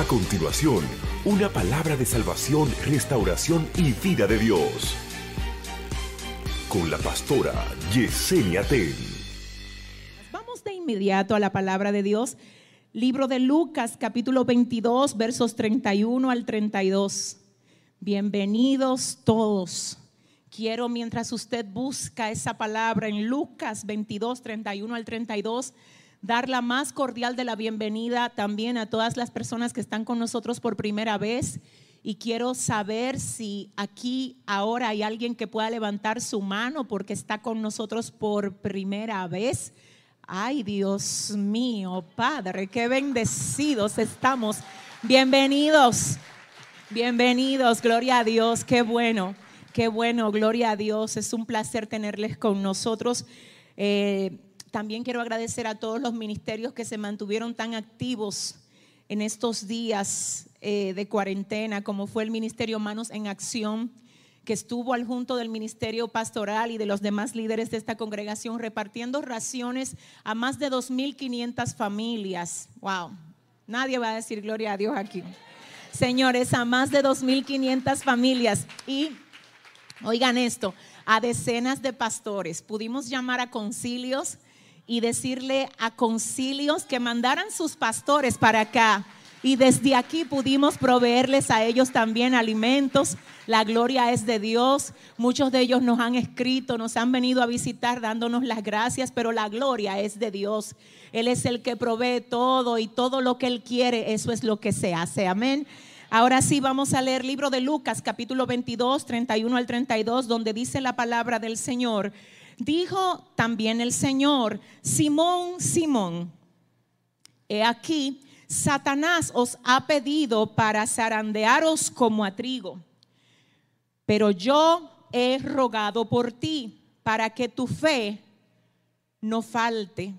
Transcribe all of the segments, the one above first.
A continuación, una palabra de salvación, restauración y vida de Dios. Con la pastora Yesenia Ten. Vamos de inmediato a la palabra de Dios. Libro de Lucas, capítulo 22, versos 31 al 32. Bienvenidos todos. Quiero, mientras usted busca esa palabra en Lucas 22, 31 al 32, dar la más cordial de la bienvenida también a todas las personas que están con nosotros por primera vez. Y quiero saber si aquí ahora hay alguien que pueda levantar su mano porque está con nosotros por primera vez. Ay, Dios mío, Padre, qué bendecidos estamos. Bienvenidos, bienvenidos, gloria a Dios, qué bueno, qué bueno, gloria a Dios. Es un placer tenerles con nosotros. Eh, también quiero agradecer a todos los ministerios que se mantuvieron tan activos en estos días eh, de cuarentena, como fue el Ministerio Manos en Acción, que estuvo al junto del Ministerio Pastoral y de los demás líderes de esta congregación repartiendo raciones a más de 2.500 familias. ¡Wow! Nadie va a decir gloria a Dios aquí. Señores, a más de 2.500 familias. Y oigan esto, a decenas de pastores. Pudimos llamar a concilios y decirle a concilios que mandaran sus pastores para acá. Y desde aquí pudimos proveerles a ellos también alimentos. La gloria es de Dios. Muchos de ellos nos han escrito, nos han venido a visitar dándonos las gracias, pero la gloria es de Dios. Él es el que provee todo y todo lo que Él quiere, eso es lo que se hace. Amén. Ahora sí vamos a leer libro de Lucas, capítulo 22, 31 al 32, donde dice la palabra del Señor. Dijo también el Señor, Simón, Simón, he aquí, Satanás os ha pedido para zarandearos como a trigo, pero yo he rogado por ti para que tu fe no falte.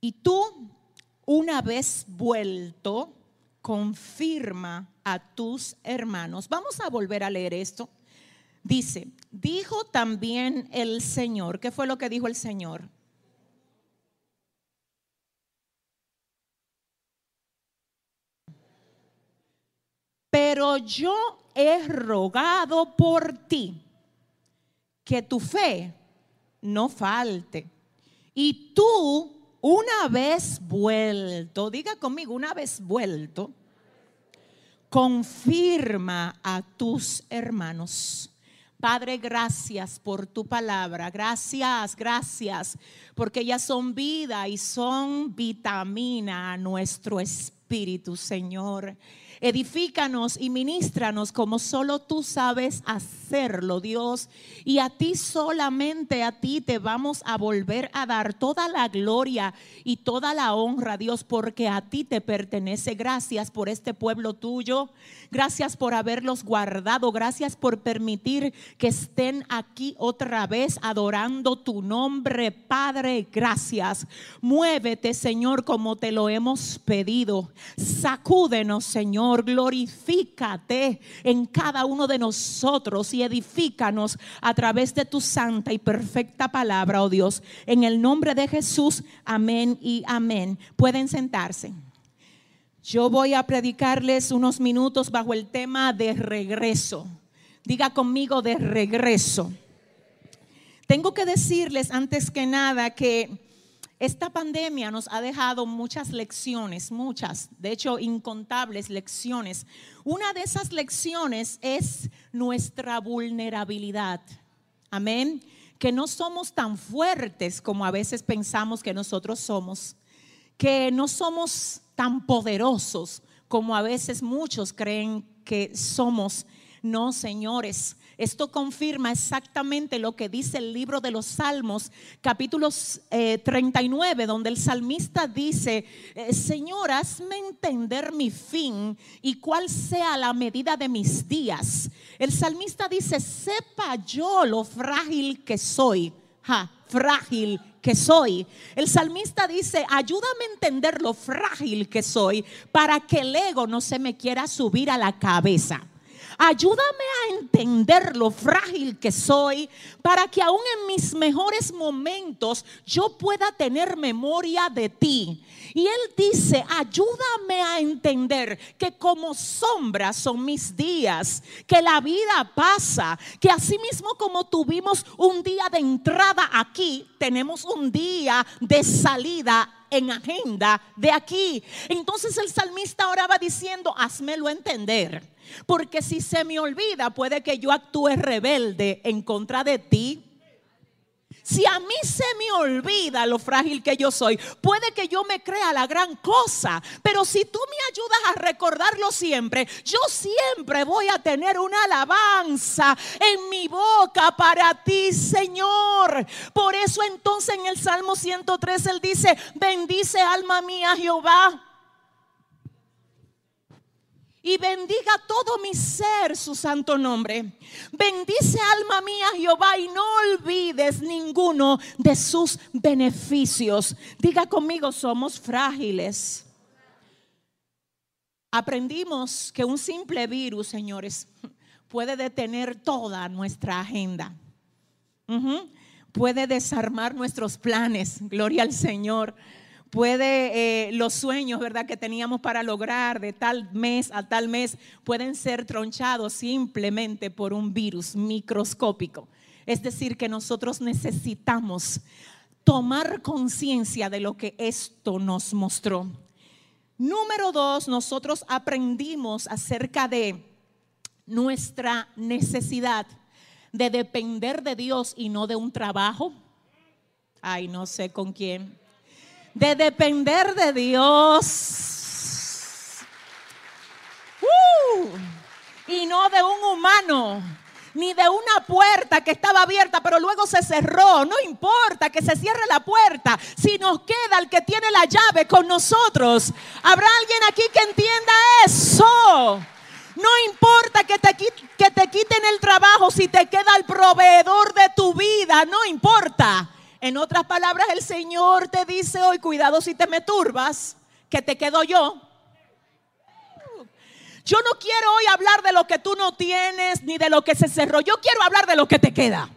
Y tú, una vez vuelto, confirma a tus hermanos. Vamos a volver a leer esto. Dice, dijo también el Señor, ¿qué fue lo que dijo el Señor? Pero yo he rogado por ti que tu fe no falte. Y tú, una vez vuelto, diga conmigo, una vez vuelto, confirma a tus hermanos. Padre, gracias por tu palabra. Gracias, gracias, porque ellas son vida y son vitamina a nuestro espíritu, Señor. Edifícanos y ministranos como solo tú sabes hacerlo, Dios. Y a ti solamente, a ti te vamos a volver a dar toda la gloria y toda la honra, Dios, porque a ti te pertenece. Gracias por este pueblo tuyo. Gracias por haberlos guardado. Gracias por permitir que estén aquí otra vez adorando tu nombre, Padre. Gracias. Muévete, Señor, como te lo hemos pedido. Sacúdenos, Señor glorifícate en cada uno de nosotros y edifícanos a través de tu santa y perfecta palabra, oh Dios. En el nombre de Jesús, amén y amén. Pueden sentarse. Yo voy a predicarles unos minutos bajo el tema de regreso. Diga conmigo de regreso. Tengo que decirles antes que nada que esta pandemia nos ha dejado muchas lecciones, muchas, de hecho incontables lecciones. Una de esas lecciones es nuestra vulnerabilidad. Amén. Que no somos tan fuertes como a veces pensamos que nosotros somos. Que no somos tan poderosos como a veces muchos creen que somos. No, señores, esto confirma exactamente lo que dice el libro de los Salmos, capítulos 39, eh, donde el salmista dice, eh, Señor, hazme entender mi fin y cuál sea la medida de mis días. El salmista dice, sepa yo lo frágil que soy. Frágil que soy. El salmista dice, ayúdame a entender lo frágil que soy para que el ego no se me quiera subir a la cabeza. Ayúdame a entender lo frágil que soy para que aún en mis mejores momentos yo pueda tener memoria de ti. Y él dice, ayúdame a entender que como sombras son mis días, que la vida pasa, que así mismo como tuvimos un día de entrada aquí, tenemos un día de salida en agenda de aquí. Entonces el salmista oraba diciendo, házmelo entender. Porque si se me olvida, puede que yo actúe rebelde en contra de ti. Si a mí se me olvida lo frágil que yo soy, puede que yo me crea la gran cosa, pero si tú me ayudas a recordarlo siempre, yo siempre voy a tener una alabanza en mi boca para ti, Señor. Por eso entonces en el Salmo 103 él dice, bendice alma mía Jehová y bendiga todo mi ser su santo nombre. Bendice alma mía Jehová y no olvides ninguno de sus beneficios. Diga conmigo, somos frágiles. Aprendimos que un simple virus, señores, puede detener toda nuestra agenda. Puede desarmar nuestros planes. Gloria al Señor puede eh, los sueños, ¿verdad?, que teníamos para lograr de tal mes a tal mes pueden ser tronchados simplemente por un virus microscópico. Es decir, que nosotros necesitamos tomar conciencia de lo que esto nos mostró. Número dos, nosotros aprendimos acerca de nuestra necesidad de depender de Dios y no de un trabajo. Ay, no sé con quién de depender de Dios. Uh, y no de un humano, ni de una puerta que estaba abierta, pero luego se cerró. No importa que se cierre la puerta, si nos queda el que tiene la llave con nosotros. ¿Habrá alguien aquí que entienda eso? No importa que te, que te quiten el trabajo si te queda el proveedor de tu vida, no importa. En otras palabras, el Señor te dice hoy, cuidado si te me turbas, que te quedo yo. Yo no quiero hoy hablar de lo que tú no tienes ni de lo que se cerró. Yo quiero hablar de lo que te queda.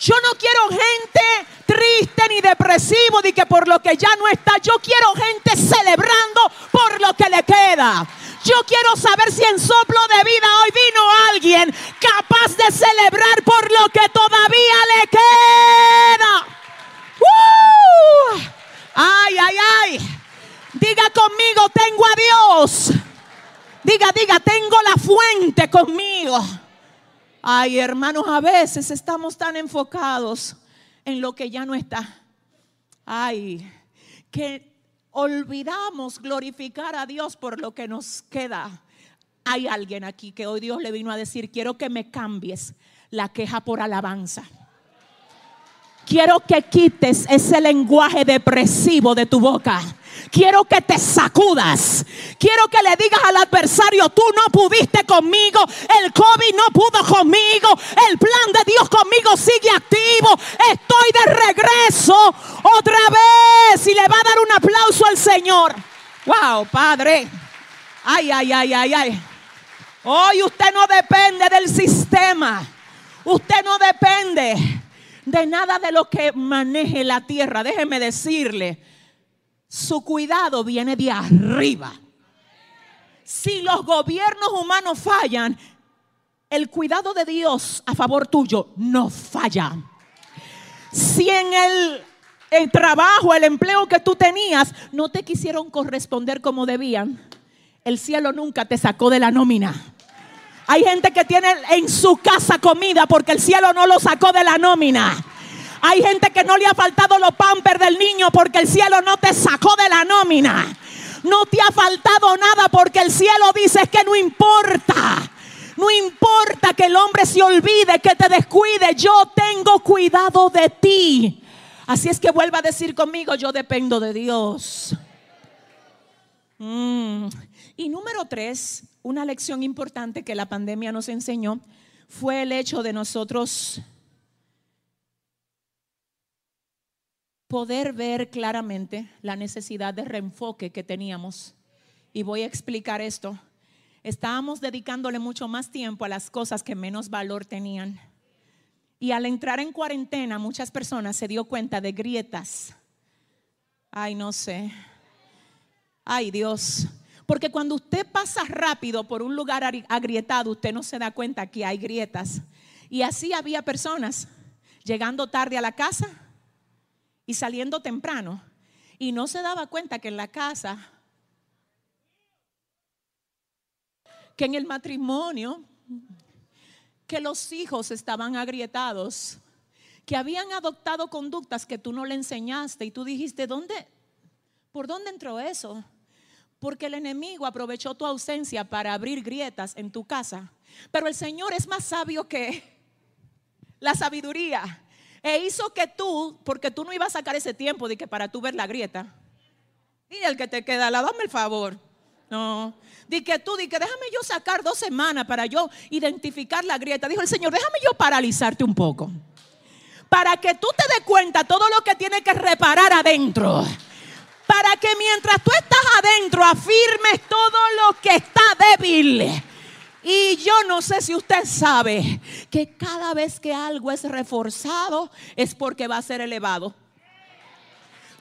Yo no quiero gente triste ni depresivo ni que por lo que ya no está. Yo quiero gente celebrando por lo que le queda. Yo quiero saber si en soplo de vida hoy vino alguien capaz de celebrar por lo que todavía le queda. ¡Uh! Ay, ay, ay. Diga conmigo, tengo a Diga, diga, tengo la fuente conmigo. Ay, hermanos, a veces estamos tan enfocados en lo que ya no está. Ay, que olvidamos glorificar a Dios por lo que nos queda. Hay alguien aquí que hoy Dios le vino a decir, quiero que me cambies la queja por alabanza. Quiero que quites ese lenguaje depresivo de tu boca. Quiero que te sacudas. Quiero que le digas al adversario, tú no pudiste conmigo. El COVID no pudo conmigo. El plan de Dios conmigo sigue activo. Estoy de regreso otra vez. Y le va a dar un aplauso al Señor. Wow, Padre. Ay, ay, ay, ay, ay. Hoy usted no depende del sistema. Usted no depende de nada de lo que maneje la tierra. Déjeme decirle, su cuidado viene de arriba. Si los gobiernos humanos fallan, el cuidado de Dios a favor tuyo no falla. Si en el, el, trabajo, el empleo que tú tenías, no te quisieron corresponder como debían, el cielo nunca te sacó de la nómina. Hay gente que tiene en su casa comida porque el cielo no lo sacó de la nómina. Hay gente que no le ha faltado los pampers del niño porque el cielo no te sacó de la nómina. No te ha faltado nada porque el cielo dice que no importa. No importa que el hombre se olvide, que te descuide. Yo tengo cuidado de ti. Así es que vuelva a decir conmigo, yo dependo de Dios. Mm. Y número tres, una lección importante que la pandemia nos enseñó fue el hecho de nosotros poder ver claramente la necesidad de reenfoque que teníamos. Y voy a explicar esto. estábamos dedicándole mucho más tiempo a las cosas que menos valor tenían. Y al entrar en cuarentena, muchas personas se dio cuenta de grietas. Ay, no sé. Ay, Dios. Porque cuando usted pasa rápido por un lugar agrietado, usted no se da cuenta que hay grietas. Y así había personas llegando tarde a la casa y saliendo temprano. Y no se daba cuenta que en la casa, que en el matrimonio, que los hijos estaban agrietados, que habían adoptado conductas que tú no le enseñaste y tú dijiste, ¿dónde? ¿Por dónde entró eso? Porque el enemigo aprovechó tu ausencia para abrir grietas en tu casa. Pero el Señor es más sabio que la sabiduría. E hizo que tú, porque tú no ibas a sacar ese tiempo de que para tú ver la grieta. Y el que te queda, la dame el favor. No. Di que tú, di que déjame yo sacar dos semanas para yo identificar la grieta. Dijo el Señor, déjame yo paralizarte un poco. Para que tú te des cuenta todo lo que tiene que reparar adentro para que mientras tú estás adentro afirmes todo lo que está débil. Y yo no sé si usted sabe que cada vez que algo es reforzado es porque va a ser elevado.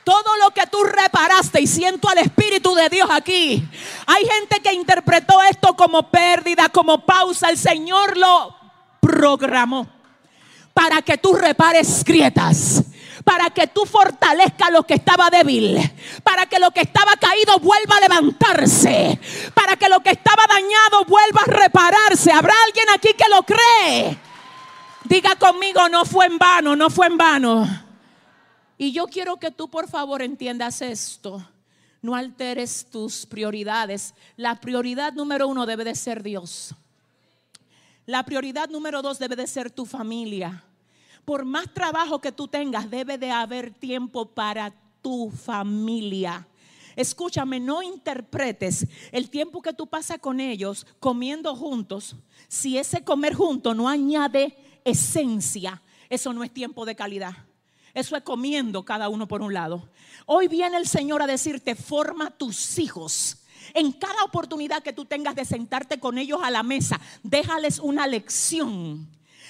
Todo lo que tú reparaste y siento al Espíritu de Dios aquí. Hay gente que interpretó esto como pérdida, como pausa. El Señor lo programó para que tú repares grietas para que tú fortalezcas lo que estaba débil, para que lo que estaba caído vuelva a levantarse, para que lo que estaba dañado vuelva a repararse. ¿Habrá alguien aquí que lo cree? Diga conmigo, no fue en vano, no fue en vano. Y yo quiero que tú por favor entiendas esto. No alteres tus prioridades. La prioridad número uno debe de ser Dios. La prioridad número dos debe de ser tu familia por más trabajo que tú tengas, debe de haber tiempo para tu familia. Escúchame, no interpretes el tiempo que tú pasas con ellos comiendo juntos. Si ese comer juntos no añade esencia, eso no es tiempo de calidad. Eso es comiendo cada uno por un lado. Hoy viene el Señor a decirte, forma tus hijos. En cada oportunidad que tú tengas de sentarte con ellos a la mesa, déjales una lección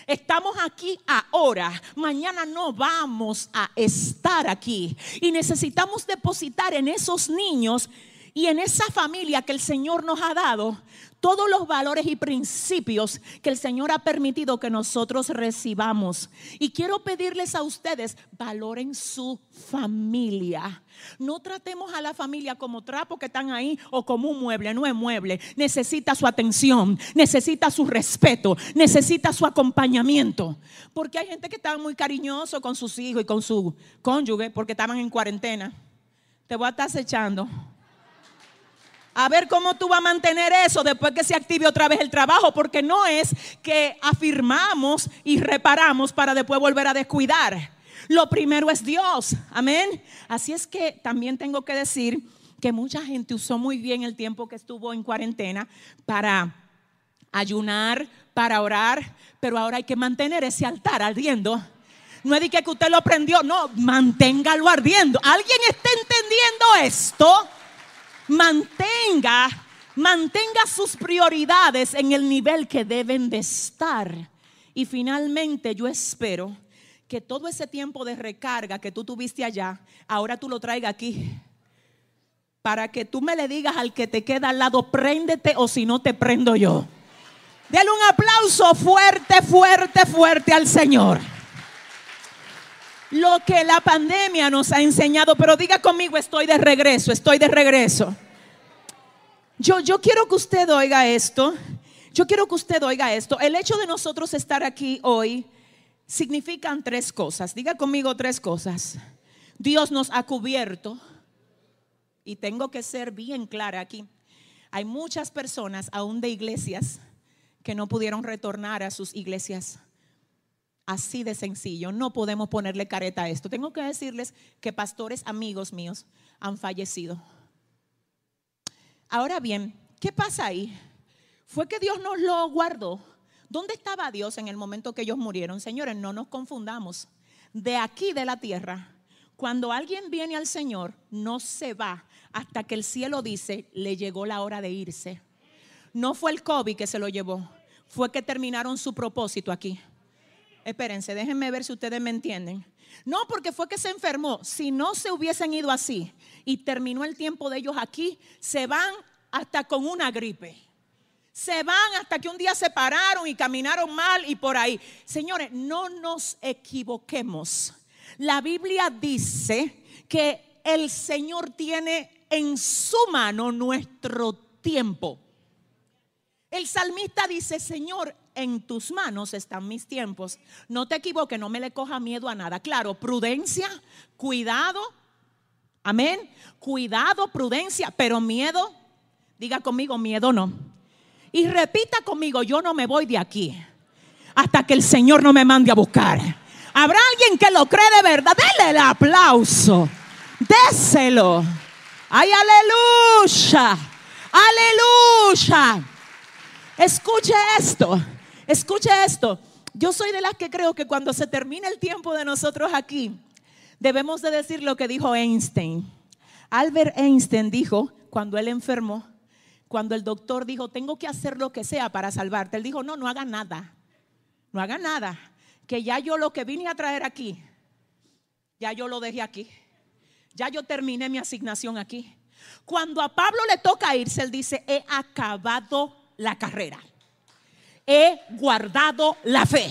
Estamos aquí ahora. Mañana no vamos a estar aquí. Y necesitamos depositar en esos niños y en esa familia que el Señor nos ha dado todos los valores y principios que el Señor ha permitido que nosotros recibamos. Y quiero pedirles a ustedes, valoren su familia. No tratemos a la familia como trapo que están ahí o como un mueble, no es mueble. Necesita su atención, necesita su respeto, necesita su acompañamiento. Porque hay gente que está muy cariñoso con sus hijos y con su cónyuge porque estaban en cuarentena. Te voy a estar acechando. A ver cómo tú vas a mantener eso después que se active otra vez el trabajo, porque no es que afirmamos y reparamos para después volver a descuidar. Lo primero es Dios, amén. Así es que también tengo que decir que mucha gente usó muy bien el tiempo que estuvo en cuarentena para ayunar, para orar, pero ahora hay que mantener ese altar ardiendo. No es de que usted lo prendió, no, manténgalo ardiendo. ¿Alguien está entendiendo esto? Mantenga, mantenga sus prioridades en el nivel que deben de estar. Y finalmente yo espero que todo ese tiempo de recarga que tú tuviste allá, ahora tú lo traigas aquí. Para que tú me le digas al que te queda al lado, préndete o si no te prendo yo. Dale un aplauso fuerte, fuerte, fuerte al Señor. Lo que la pandemia nos ha enseñado, pero diga conmigo, estoy de regreso, estoy de regreso. Yo, yo quiero que usted oiga esto. Yo quiero que usted oiga esto. El hecho de nosotros estar aquí hoy significan tres cosas. Diga conmigo tres cosas. Dios nos ha cubierto. Y tengo que ser bien clara aquí. Hay muchas personas, aún de iglesias, que no pudieron retornar a sus iglesias. Así de sencillo. No podemos ponerle careta a esto. Tengo que decirles que pastores amigos míos han fallecido Ahora bien, ¿qué pasa ahí? Fue que Dios nos lo guardó. ¿Dónde estaba Dios en el momento que ellos murieron? Señores, no nos confundamos. De aquí de la tierra, cuando alguien viene al Señor, no se va hasta que el cielo dice, le llegó la hora de irse. No fue el COVID que se lo llevó, fue que terminaron su propósito aquí. Espérense, déjenme ver si ustedes me entienden. No, porque fue que se enfermó. Si no se hubiesen ido así y terminó el tiempo de ellos aquí, se van hasta con una gripe. Se van hasta que un día se pararon y caminaron mal y por ahí. Señores, no nos equivoquemos. La Biblia dice que el Señor tiene en su mano nuestro tiempo. El salmista dice, Señor, en tus manos están mis tiempos. No te equivoques, no me le coja miedo a nada. Claro, prudencia, cuidado. Amén. Cuidado, prudencia, pero miedo, diga conmigo, miedo no. Y repita conmigo, yo no me voy de aquí hasta que el Señor no me mande a buscar. ¿Habrá alguien que lo cree de verdad? Dele el aplauso. Déselo. Ay, aleluya. Aleluya. Escuche esto, escuche esto. Yo soy de las que creo que cuando se termine el tiempo de nosotros aquí, debemos de decir lo que dijo Einstein. Albert Einstein dijo, cuando él enfermó, cuando el doctor dijo, tengo que hacer lo que sea para salvarte, él dijo, no, no haga nada, no haga nada, que ya yo lo que vine a traer aquí, ya yo lo dejé aquí, ya yo terminé mi asignación aquí. Cuando a Pablo le toca irse, él dice, he acabado la carrera. He guardado la fe.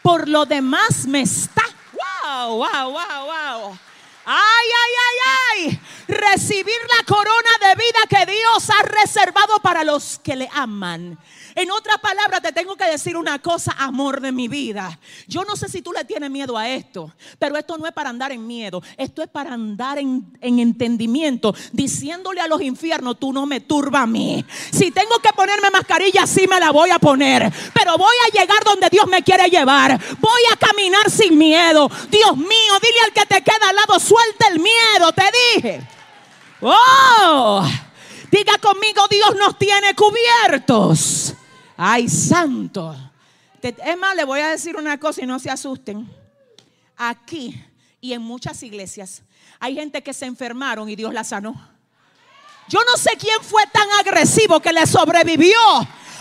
Por lo demás me está. Wow, wow, wow, wow. Ay, ay, ay, ay. Recibir la corona de vida que Dios ha reservado para los que le aman. En otras palabras, te tengo que decir una cosa, amor de mi vida. Yo no sé si tú le tienes miedo a esto, pero esto no es para andar en miedo, esto es para andar en, entendimiento, diciéndole a los infiernos, tú no me turba a mí. Si tengo que ponerme mascarilla, sí me la voy a poner, pero voy a llegar donde Dios me quiere llevar. Voy a caminar sin miedo. Dios mío, dile al que te queda al lado, suelta el miedo, te dije. Oh, diga conmigo, Dios nos tiene cubiertos. Ay, santo. Es más, le voy a decir una cosa y no se asusten. Aquí y en muchas iglesias hay gente que se enfermaron y Dios la sanó. Yo no sé quién fue tan agresivo que le sobrevivió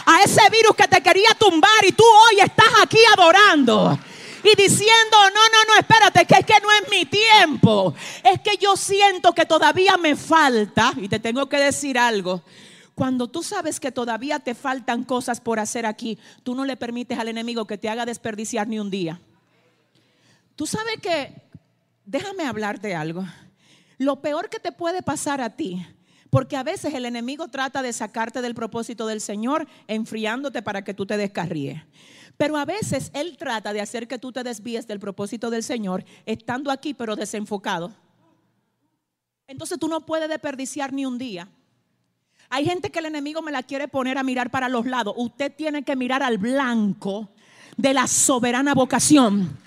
a ese virus que te quería tumbar y tú hoy estás aquí adorando y diciendo, no, no, no, espérate, que es que no es mi tiempo. Es que yo siento que todavía me falta, y te tengo que decir algo, cuando tú sabes que todavía te faltan cosas por hacer aquí, tú no le permites al enemigo que te haga desperdiciar ni un día. Tú sabes que, déjame hablarte algo. Lo peor que te puede pasar a ti, porque a veces el enemigo trata de sacarte del propósito del Señor, enfriándote para que tú te descarríes. Pero a veces Él trata de hacer que tú te desvíes del propósito del Señor, estando aquí pero desenfocado. Entonces tú no puedes desperdiciar ni un día. Hay gente que el enemigo me la quiere poner a mirar para los lados. Usted tiene que mirar al blanco de la soberana vocación.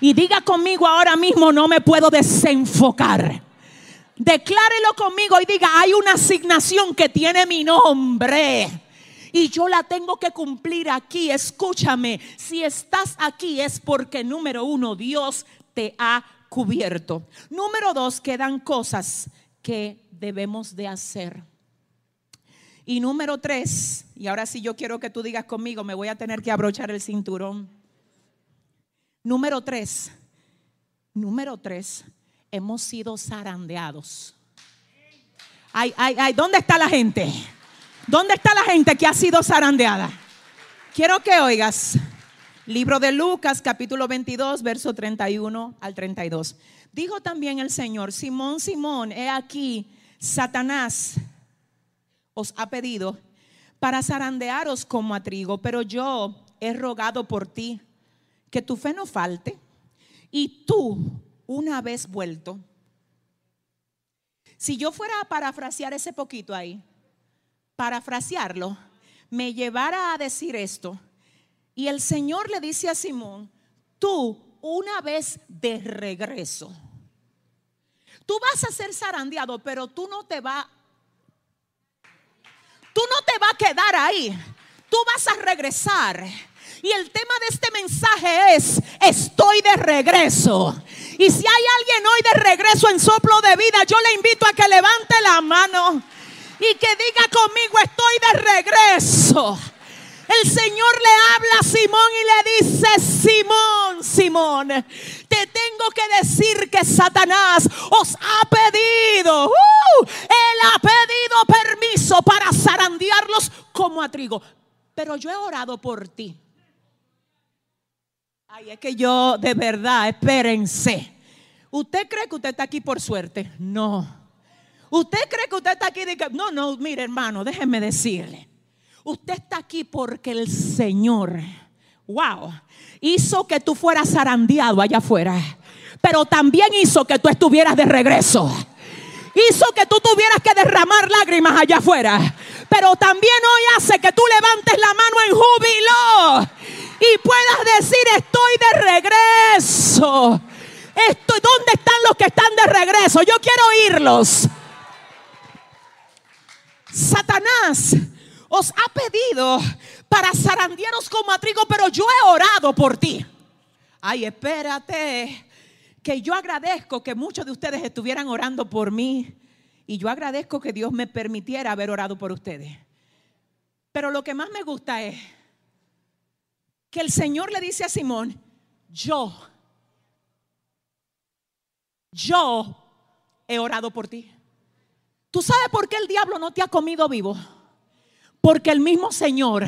Y diga conmigo ahora mismo, no me puedo desenfocar. Declárelo conmigo y diga, hay una asignación que tiene mi nombre. Y yo la tengo que cumplir aquí. Escúchame, si estás aquí es porque número uno, Dios te ha cubierto. Número dos, quedan cosas que debemos de hacer. Y número tres, y ahora sí yo quiero que tú digas conmigo, me voy a tener que abrochar el cinturón. Número tres, número tres, hemos sido zarandeados. Ay, ay, ay, ¿dónde está la gente? ¿Dónde está la gente que ha sido zarandeada? Quiero que oigas. Libro de Lucas, capítulo 22, verso 31 al 32. Dijo también el Señor, Simón, Simón, he aquí, Satanás os ha pedido para zarandearos como a trigo, pero yo he rogado por ti que tu fe no falte y tú, una vez vuelto, si yo fuera a parafrasear ese poquito ahí, parafrasearlo, me llevara a decir esto, y el Señor le dice a Simón, tú una vez de regreso, tú vas a ser zarandeado, pero tú no te vas Tú no te vas a quedar ahí. Tú vas a regresar. Y el tema de este mensaje es, estoy de regreso. Y si hay alguien hoy de regreso en soplo de vida, yo le invito a que levante la mano y que diga conmigo, estoy de regreso. El Señor le habla a Simón y le dice, Simón, Simón, te tengo que decir que Satanás os ha pedido, uh, él ha pedido permiso para zarandearlos como a trigo. Pero yo he orado por ti. Ay, es que yo de verdad, espérense. ¿Usted cree que usted está aquí por suerte? No. ¿Usted cree que usted está aquí? De que, no, no, mire hermano, déjeme decirle. Usted está aquí porque el Señor, wow, hizo que tú fueras zarandeado allá afuera. Pero también hizo que tú estuvieras de regreso. Hizo que tú tuvieras que derramar lágrimas allá afuera. Pero también hoy hace que tú levantes la mano en júbilo y puedas decir estoy de regreso. Estoy, ¿Dónde están los que están de regreso? Yo quiero oírlos. Satanás os ha pedido para zarandearos como a trigo, pero yo he orado por ti. Ay, espérate, que yo agradezco que muchos de ustedes estuvieran orando por mí y yo agradezco que Dios me permitiera haber orado por ustedes. Pero lo que más me gusta es que el Señor le dice a Simón, yo, yo he orado por ti. ¿Tú sabes por qué el diablo no te ha comido vivo? Porque el mismo Señor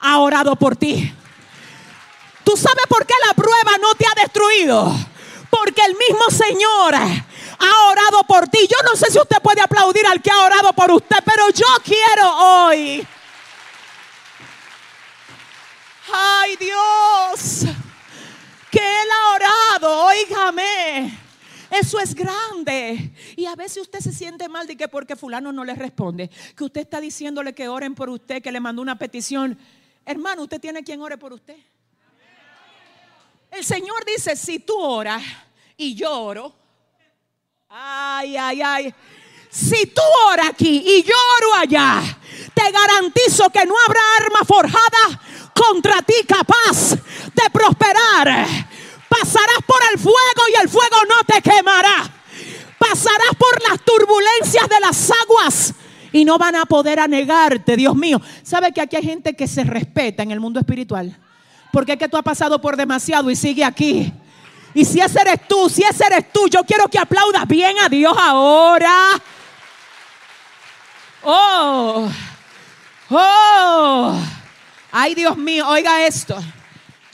ha orado por ti. ¿Tú sabes por qué la prueba no te ha destruido? Porque el mismo Señor ha orado por ti. Yo no sé si usted puede aplaudir al que ha orado por usted, pero yo quiero hoy. Ay Dios, que Él ha orado, óigame. Eso es grande. Y a veces usted se siente mal de que porque fulano no le responde, que usted está diciéndole que oren por usted, que le mandó una petición. Hermano, usted tiene quien ore por usted. El Señor dice, si tú oras y yo oro, ay, ay, ay. Si tú oras aquí y yo oro allá, te garantizo que no habrá arma forjada contra ti capaz de prosperar Pasarás por el fuego y el fuego no te quemará. Pasarás por las turbulencias de las aguas y no van a poder anegarte, Dios mío. ¿Sabe que aquí hay gente que se respeta en el mundo espiritual? Porque es que tú has pasado por demasiado y sigue aquí. Y si ese eres tú, si ese eres tú, yo quiero que aplaudas bien a Dios ahora. Oh, oh, ay Dios mío, oiga esto.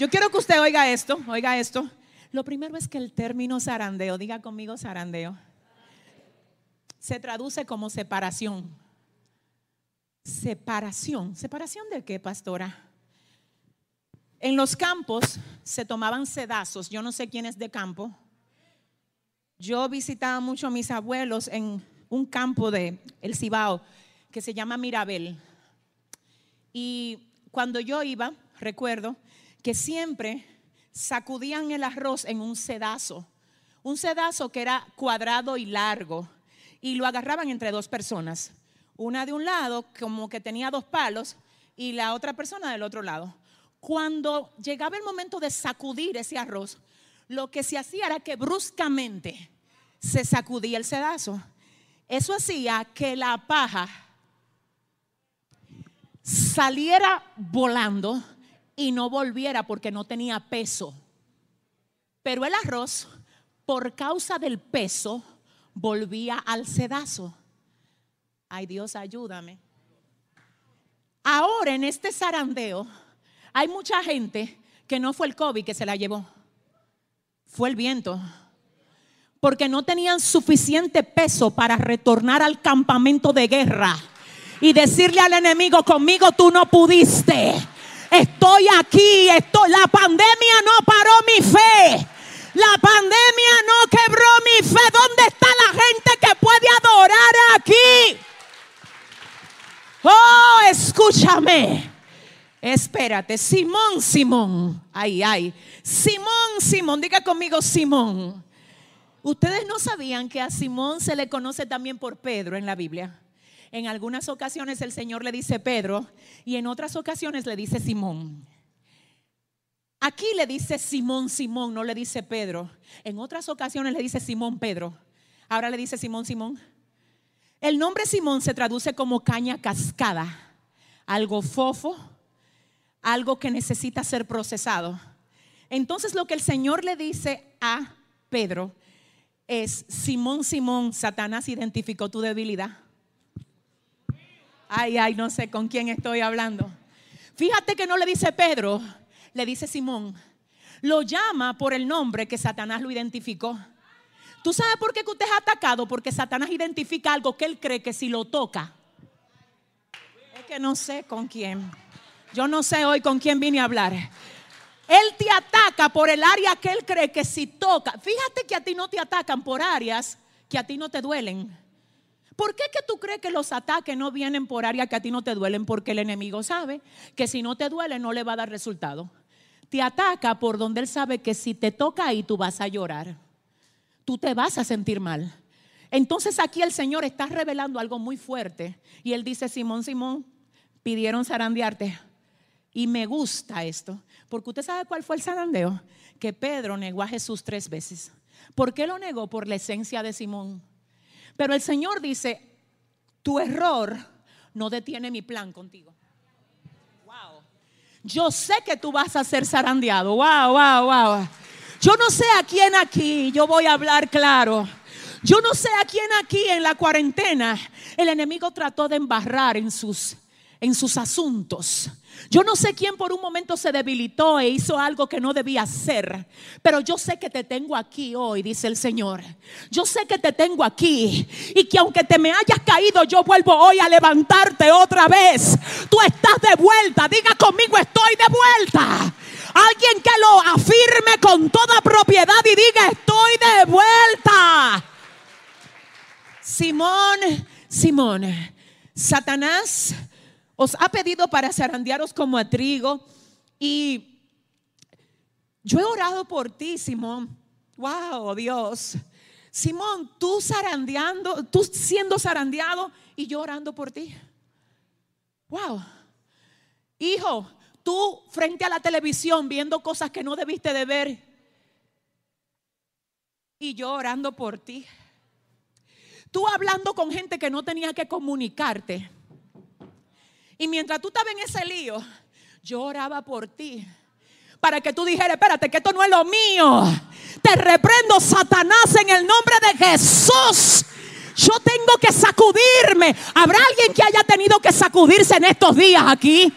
Yo quiero que usted oiga esto, oiga esto. Lo primero es que el término zarandeo, diga conmigo zarandeo, se traduce como separación. Separación. ¿Separación de qué, pastora? En los campos se tomaban sedazos. Yo no sé quién es de campo. Yo visitaba mucho a mis abuelos en un campo de El Cibao que se llama Mirabel. Y cuando yo iba, recuerdo que siempre sacudían el arroz en un sedazo, un sedazo que era cuadrado y largo, y lo agarraban entre dos personas, una de un lado como que tenía dos palos y la otra persona del otro lado. Cuando llegaba el momento de sacudir ese arroz, lo que se hacía era que bruscamente se sacudía el sedazo. Eso hacía que la paja saliera volando y no volviera porque no tenía peso. Pero el arroz, por causa del peso, volvía al sedazo. Ay Dios, ayúdame. Ahora en este zarandeo hay mucha gente que no fue el COVID que se la llevó, fue el viento. Porque no tenían suficiente peso para retornar al campamento de guerra y decirle al enemigo, conmigo tú no pudiste. Estoy aquí, estoy. La pandemia no paró mi fe. La pandemia no quebró mi fe. ¿Dónde está la gente que puede adorar aquí? Oh, escúchame. Espérate, Simón, Simón. Ay, ay. Simón, Simón. Diga conmigo, Simón. Ustedes no sabían que a Simón se le conoce también por Pedro en la Biblia. En algunas ocasiones el Señor le dice Pedro y en otras ocasiones le dice Simón. Aquí le dice Simón, Simón, no le dice Pedro. En otras ocasiones le dice Simón, Pedro. Ahora le dice Simón, Simón. El nombre Simón se traduce como caña cascada. algo fofo, algo que necesita ser procesado. Entonces lo que el Señor le dice a Pedro es, Simón, Simón, Satanás identificó tu debilidad. Ay, ay, no sé con quién estoy hablando. Fíjate que no le dice Pedro, le dice Simón. Lo llama por el nombre que Satanás lo identificó. ¿Tú sabes por qué usted es atacado? Porque Satanás identifica algo que él cree que si lo toca. Es que no sé con quién. Yo no sé hoy con quién vine a hablar. Él te ataca por el área que él cree que si toca. Fíjate que a ti no te atacan por áreas que a ti no te duelen. ¿Por qué que tú crees que los ataques no vienen por áreas que a ti no te duelen? Porque el enemigo sabe que si no te duele no le va a dar resultado. Te ataca por donde él sabe que si te toca ahí tú vas a llorar tú te vas a sentir mal. Entonces aquí el Señor está revelando algo muy fuerte. Y él dice, Simón, Simón, pidieron zarandearte. Y me gusta esto, porque usted sabe cuál fue el zarandeo, que Pedro negó a Jesús tres veces. ¿Por qué lo negó? Por la esencia de Simón. Pero el Señor dice, tu error no detiene mi plan contigo. Wow. Yo sé que tú vas a ser zarandeado. Wow, wow, wow. Yo no sé a quién aquí, yo voy a hablar claro. Yo no sé a quién aquí en la cuarentena el enemigo trató de embarrar en sus, en sus asuntos. Yo no sé quién por un momento se debilitó e hizo algo que no debía hacer, pero yo sé que te tengo aquí hoy, dice el Señor. Yo sé que te tengo aquí y que aunque te me hayas caído, yo vuelvo hoy a levantarte otra vez. Tú estás de vuelta, diga conmigo, estoy de vuelta. Alguien que lo afirme con toda propiedad y diga, estoy de vuelta. Simón, Simón, Satanás ha pedido para zarandearos como a trigo y yo he orado por ti, Simón. Wow, Dios. Simón, tú zarandeando, tú siendo zarandeado y yo orando por ti. Wow. Hijo, tú frente a la televisión viendo cosas que no debiste de ver y yo orando por ti. Tú hablando con gente que no tenía que comunicarte. Y mientras tú estabas en ese lío, yo oraba por ti. Para que tú dijeras, espérate, que esto no es lo mío. Te reprendo, Satanás, en el nombre de Jesús. Yo tengo que sacudirme. ¿Habrá alguien que haya tenido que sacudirse en estos días aquí?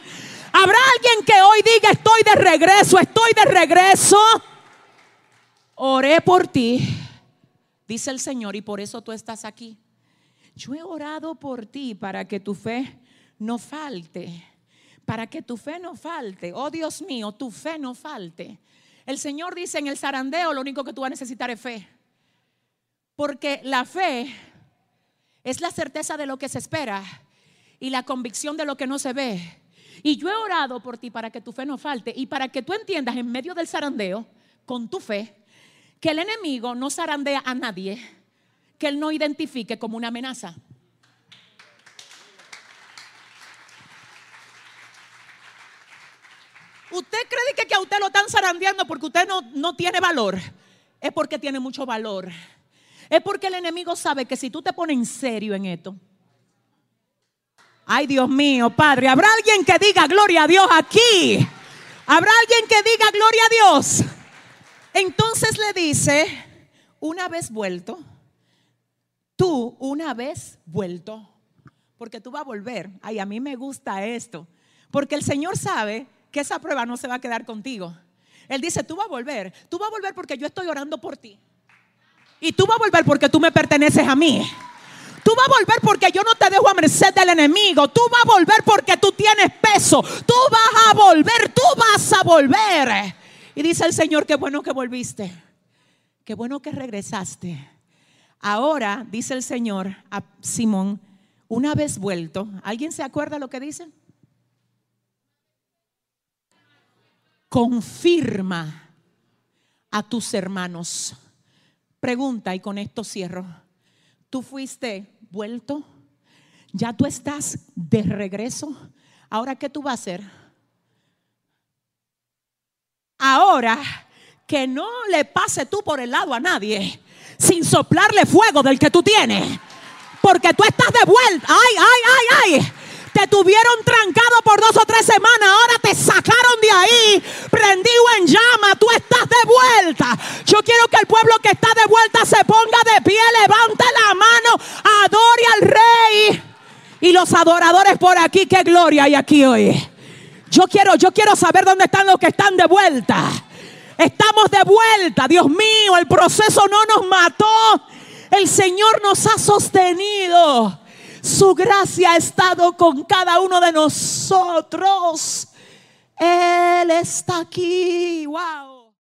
Habrá alguien que hoy diga, estoy de regreso, estoy de regreso. Oré por ti, dice el Señor, y por eso tú estás aquí. Yo he orado por ti para que tu fe no falte, para que tu fe no falte. Oh Dios mío, tu fe no falte. El Señor dice en el zarandeo, lo único que tú vas a necesitar es fe. Porque la fe es la certeza de lo que se espera y la convicción de lo que no se ve. Y yo he orado por ti para que tu fe no falte y para que tú entiendas en medio del zarandeo, con tu fe, que el enemigo no zarandea a nadie que él no identifique como una amenaza. Usted cree que, a usted lo están zarandeando porque usted no, no tiene valor. Es porque tiene mucho valor. Es porque el enemigo sabe que si tú te pones en serio en esto, Ay, Dios mío, Padre, ¿habrá alguien que diga gloria a Dios aquí? ¿Habrá alguien que diga gloria a Dios? Entonces le dice, una vez vuelto, tú una vez vuelto, porque tú vas a volver. Ay, a mí me gusta esto, porque el Señor sabe que esa prueba no se va a quedar contigo. Él dice, tú vas a volver, tú vas a volver porque yo estoy orando por ti. Y tú vas a volver porque tú me perteneces a mí. Tú vas a volver porque yo no te dejo a merced del enemigo. Tú vas a volver porque tú tienes peso. Tú vas a volver, tú vas a volver. Y dice el Señor, qué bueno que volviste. Qué bueno que regresaste. Ahora, dice el Señor a Simón, una vez vuelto, ¿alguien se acuerda lo que dice? Confirma a tus hermanos. Pregunta y con esto cierro. ¿Tú fuiste vuelto, ya tú estás de regreso. Ahora, ¿qué tú vas a hacer? Ahora, que no le pase tú por el lado a nadie sin soplarle fuego del que tú tienes. Porque tú estás de vuelta. Ay, ay, ay, ay. Te tuvieron trancado Rey, prendido en llama. Tú estás de vuelta. Yo quiero que el pueblo que está de vuelta se ponga de pie, levante la mano, adore al Rey. Y los adoradores por aquí, qué gloria hay aquí hoy. Yo quiero, yo quiero saber dónde están los que están de vuelta. Estamos de vuelta, Dios mío, el proceso no nos mató. El Señor nos ha sostenido. Su gracia ha estado con cada uno de nosotros. Él está aquí. Wow.